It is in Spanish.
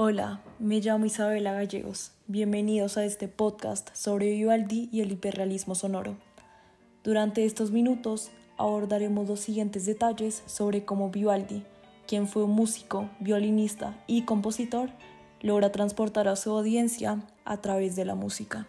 Hola, me llamo Isabela Gallegos. Bienvenidos a este podcast sobre Vivaldi y el hiperrealismo sonoro. Durante estos minutos abordaremos los siguientes detalles sobre cómo Vivaldi, quien fue un músico, violinista y compositor, logra transportar a su audiencia a través de la música.